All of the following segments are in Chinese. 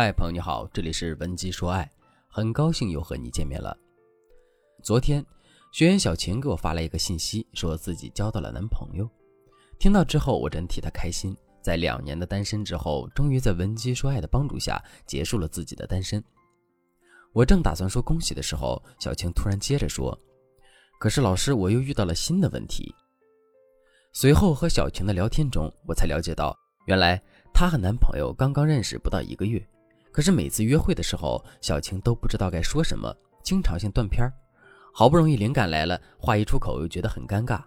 嗨，朋友你好，这里是文姬说爱，很高兴又和你见面了。昨天，学员小晴给我发来一个信息，说自己交到了男朋友。听到之后，我真替她开心。在两年的单身之后，终于在文姬说爱的帮助下，结束了自己的单身。我正打算说恭喜的时候，小晴突然接着说：“可是老师，我又遇到了新的问题。”随后和小晴的聊天中，我才了解到，原来她和男朋友刚刚认识不到一个月。可是每次约会的时候，小晴都不知道该说什么，经常性断片儿。好不容易灵感来了，话一出口又觉得很尴尬。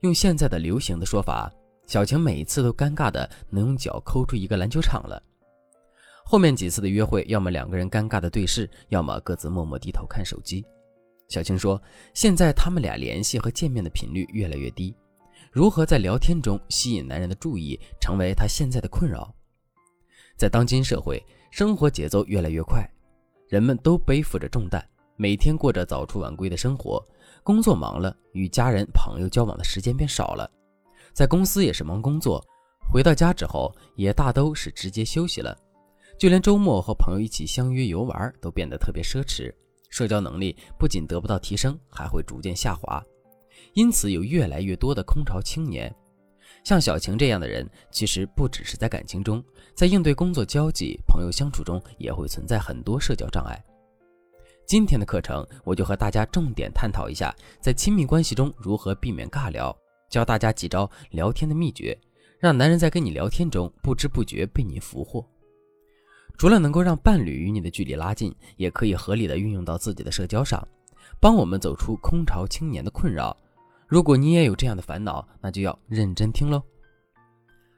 用现在的流行的说法，小晴每一次都尴尬的能用脚抠出一个篮球场了。后面几次的约会，要么两个人尴尬的对视，要么各自默默低头看手机。小晴说，现在他们俩联系和见面的频率越来越低，如何在聊天中吸引男人的注意，成为她现在的困扰。在当今社会。生活节奏越来越快，人们都背负着重担，每天过着早出晚归的生活。工作忙了，与家人朋友交往的时间变少了。在公司也是忙工作，回到家之后也大都是直接休息了。就连周末和朋友一起相约游玩都变得特别奢侈，社交能力不仅得不到提升，还会逐渐下滑。因此，有越来越多的空巢青年。像小晴这样的人，其实不只是在感情中，在应对工作交际、朋友相处中，也会存在很多社交障碍。今天的课程，我就和大家重点探讨一下，在亲密关系中如何避免尬聊，教大家几招聊天的秘诀，让男人在跟你聊天中不知不觉被你俘获。除了能够让伴侣与你的距离拉近，也可以合理的运用到自己的社交上，帮我们走出空巢青年的困扰。如果你也有这样的烦恼，那就要认真听喽。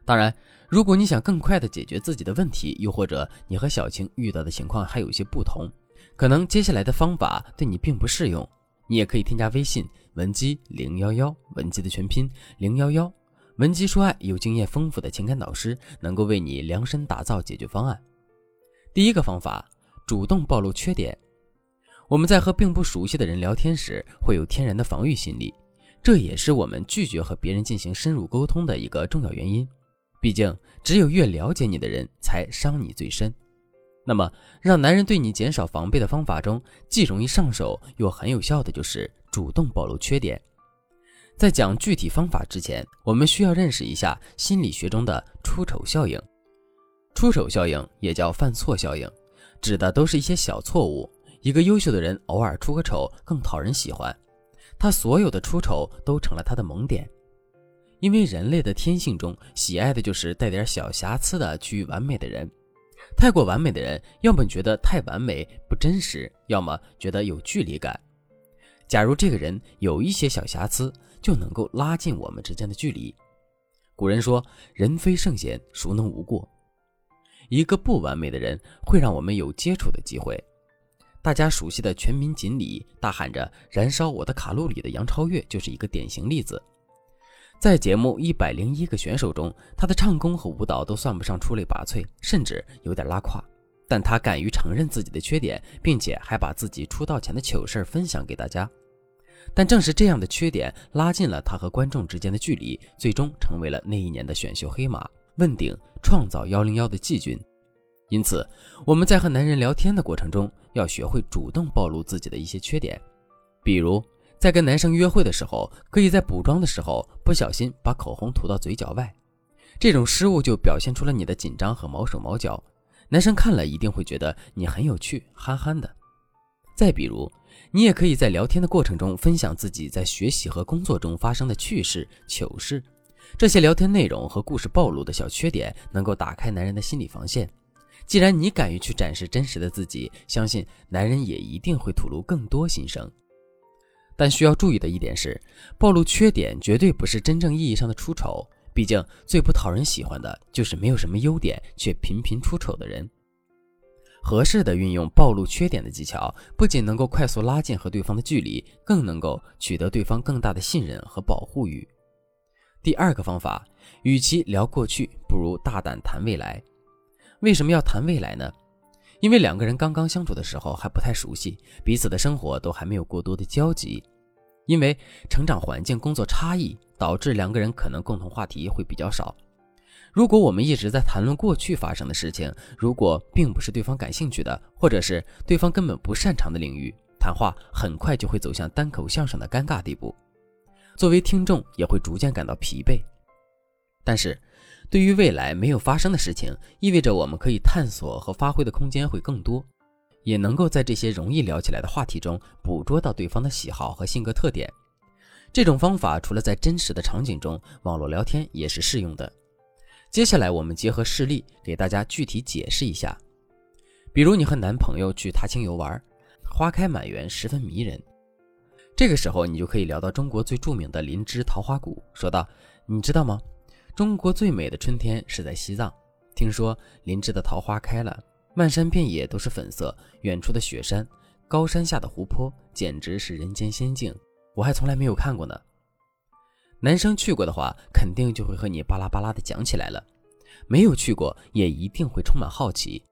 当然，如果你想更快的解决自己的问题，又或者你和小晴遇到的情况还有些不同，可能接下来的方法对你并不适用，你也可以添加微信文姬零幺幺，文姬的全拼零幺幺，文姬说爱有经验丰富的情感导师，能够为你量身打造解决方案。第一个方法，主动暴露缺点。我们在和并不熟悉的人聊天时，会有天然的防御心理。这也是我们拒绝和别人进行深入沟通的一个重要原因。毕竟，只有越了解你的人，才伤你最深。那么，让男人对你减少防备的方法中，既容易上手又很有效的，就是主动暴露缺点。在讲具体方法之前，我们需要认识一下心理学中的出丑效应。出丑效应也叫犯错效应，指的都是一些小错误。一个优秀的人偶尔出个丑，更讨人喜欢。他所有的出丑都成了他的萌点，因为人类的天性中喜爱的就是带点小瑕疵的趋于完美的人。太过完美的人，要么觉得太完美不真实，要么觉得有距离感。假如这个人有一些小瑕疵，就能够拉近我们之间的距离。古人说：“人非圣贤，孰能无过？”一个不完美的人，会让我们有接触的机会。大家熟悉的全民锦鲤大喊着“燃烧我的卡路里”的杨超越就是一个典型例子。在节目一百零一个选手中，他的唱功和舞蹈都算不上出类拔萃，甚至有点拉胯。但他敢于承认自己的缺点，并且还把自己出道前的糗事分享给大家。但正是这样的缺点，拉近了他和观众之间的距离，最终成为了那一年的选秀黑马，问鼎创造幺零幺的季军。因此，我们在和男人聊天的过程中，要学会主动暴露自己的一些缺点。比如，在跟男生约会的时候，可以在补妆的时候不小心把口红涂到嘴角外，这种失误就表现出了你的紧张和毛手毛脚，男生看了一定会觉得你很有趣，憨憨的。再比如，你也可以在聊天的过程中分享自己在学习和工作中发生的趣事、糗事，这些聊天内容和故事暴露的小缺点，能够打开男人的心理防线。既然你敢于去展示真实的自己，相信男人也一定会吐露更多心声。但需要注意的一点是，暴露缺点绝对不是真正意义上的出丑。毕竟最不讨人喜欢的就是没有什么优点却频频出丑的人。合适的运用暴露缺点的技巧，不仅能够快速拉近和对方的距离，更能够取得对方更大的信任和保护欲。第二个方法，与其聊过去，不如大胆谈未来。为什么要谈未来呢？因为两个人刚刚相处的时候还不太熟悉，彼此的生活都还没有过多的交集。因为成长环境、工作差异，导致两个人可能共同话题会比较少。如果我们一直在谈论过去发生的事情，如果并不是对方感兴趣的，或者是对方根本不擅长的领域，谈话很快就会走向单口相声的尴尬地步。作为听众，也会逐渐感到疲惫。但是，对于未来没有发生的事情，意味着我们可以探索和发挥的空间会更多，也能够在这些容易聊起来的话题中捕捉到对方的喜好和性格特点。这种方法除了在真实的场景中，网络聊天也是适用的。接下来，我们结合事例给大家具体解释一下。比如，你和男朋友去踏青游玩，花开满园，十分迷人。这个时候，你就可以聊到中国最著名的林芝桃花谷，说道：“你知道吗？中国最美的春天是在西藏。听说林芝的桃花开了，漫山遍野都是粉色，远处的雪山，高山下的湖泊，简直是人间仙境。我还从来没有看过呢。”男生去过的话，肯定就会和你巴拉巴拉的讲起来了；没有去过，也一定会充满好奇。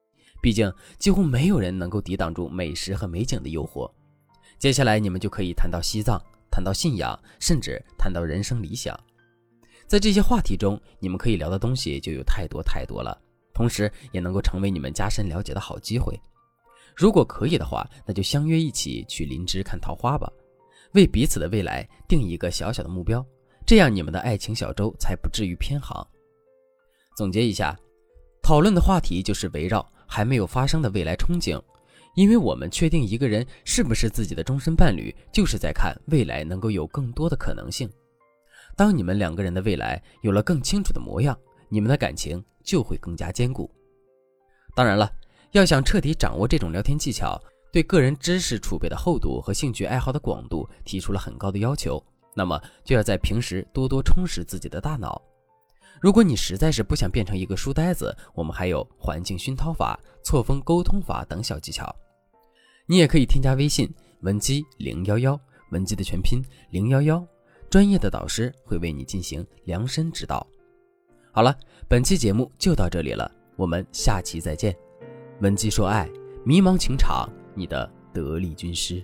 毕竟，几乎没有人能够抵挡住美食和美景的诱惑。接下来，你们就可以谈到西藏，谈到信仰，甚至谈到人生理想。在这些话题中，你们可以聊的东西就有太多太多了，同时也能够成为你们加深了解的好机会。如果可以的话，那就相约一起去林芝看桃花吧，为彼此的未来定一个小小的目标。这样，你们的爱情小舟才不至于偏航。总结一下，讨论的话题就是围绕还没有发生的未来憧憬，因为我们确定一个人是不是自己的终身伴侣，就是在看未来能够有更多的可能性。当你们两个人的未来有了更清楚的模样，你们的感情就会更加坚固。当然了，要想彻底掌握这种聊天技巧，对个人知识储备的厚度和兴趣爱好的广度提出了很高的要求。那么就要在平时多多充实自己的大脑。如果你实在是不想变成一个书呆子，我们还有环境熏陶法、错峰沟通法等小技巧。你也可以添加微信文姬零幺幺，文姬的全拼零幺幺，专业的导师会为你进行量身指导。好了，本期节目就到这里了，我们下期再见。文姬说爱，迷茫情场，你的得力军师。